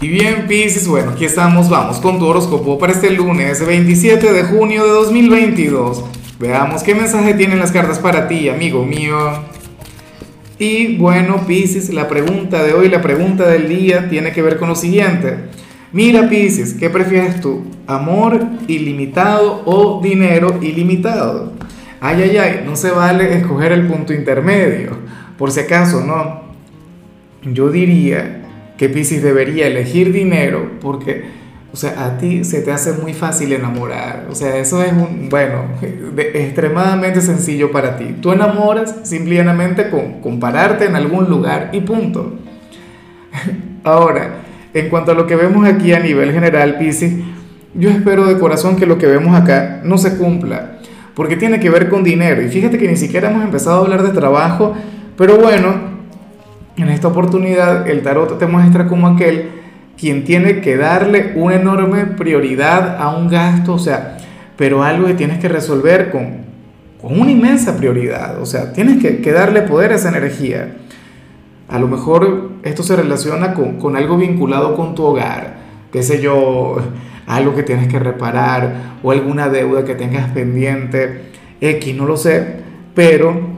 Y bien, Pisces, bueno, aquí estamos, vamos con tu horóscopo para este lunes 27 de junio de 2022. Veamos qué mensaje tienen las cartas para ti, amigo mío. Y bueno, Pisces, la pregunta de hoy, la pregunta del día tiene que ver con lo siguiente. Mira, Pisces, ¿qué prefieres tú? ¿Amor ilimitado o dinero ilimitado? Ay, ay, ay, no se vale escoger el punto intermedio. Por si acaso, no. Yo diría que Pisces debería elegir dinero porque, o sea, a ti se te hace muy fácil enamorar. O sea, eso es un, bueno, extremadamente sencillo para ti. Tú enamoras simplemente con, compararte en algún lugar y punto. Ahora, en cuanto a lo que vemos aquí a nivel general, Pisces, yo espero de corazón que lo que vemos acá no se cumpla, porque tiene que ver con dinero. Y fíjate que ni siquiera hemos empezado a hablar de trabajo, pero bueno, en esta oportunidad el tarot te muestra como aquel quien tiene que darle una enorme prioridad a un gasto, o sea, pero algo que tienes que resolver con, con una inmensa prioridad, o sea, tienes que, darle poder a esa energía. A lo mejor esto se relaciona con, con algo vinculado con tu hogar, qué sé yo, algo que tienes que reparar o alguna deuda que tengas pendiente, X, no lo sé, pero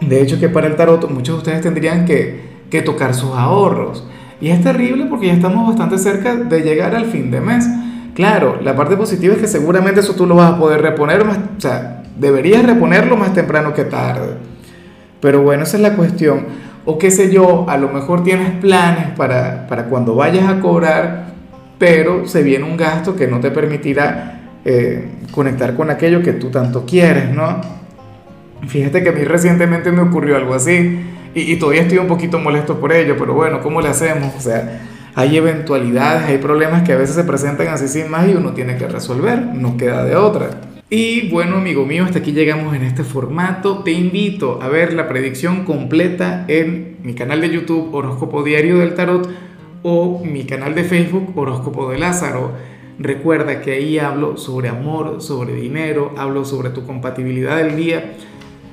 de hecho, que para el tarot muchos de ustedes tendrían que, tocar sus ahorros. Y es terrible porque ya estamos bastante cerca de llegar al fin de mes. Claro, la parte positiva es que seguramente eso tú lo vas a poder reponer más, o sea, deberías reponerlo más temprano que tarde. Pero bueno, esa es la cuestión. O qué sé yo, a lo mejor tienes planes para, para cuando vayas a cobrar, pero se viene un gasto que no te permitirá eh, conectar con aquello que tú tanto quieres, ¿no? Fíjate que a mí recientemente me ocurrió algo así y, todavía estoy un poquito molesto por ello, pero bueno, ¿cómo le hacemos? O sea, hay eventualidades, hay problemas que a veces se presentan así sin más y uno tiene que resolver, no queda de otra. Y bueno, amigo mío, hasta aquí llegamos en este formato. Te invito a ver la predicción completa en mi canal de YouTube Horóscopo Diario del Tarot o mi canal de Facebook Horóscopo de Lázaro. Recuerda que ahí hablo sobre amor, sobre dinero, hablo sobre tu compatibilidad del día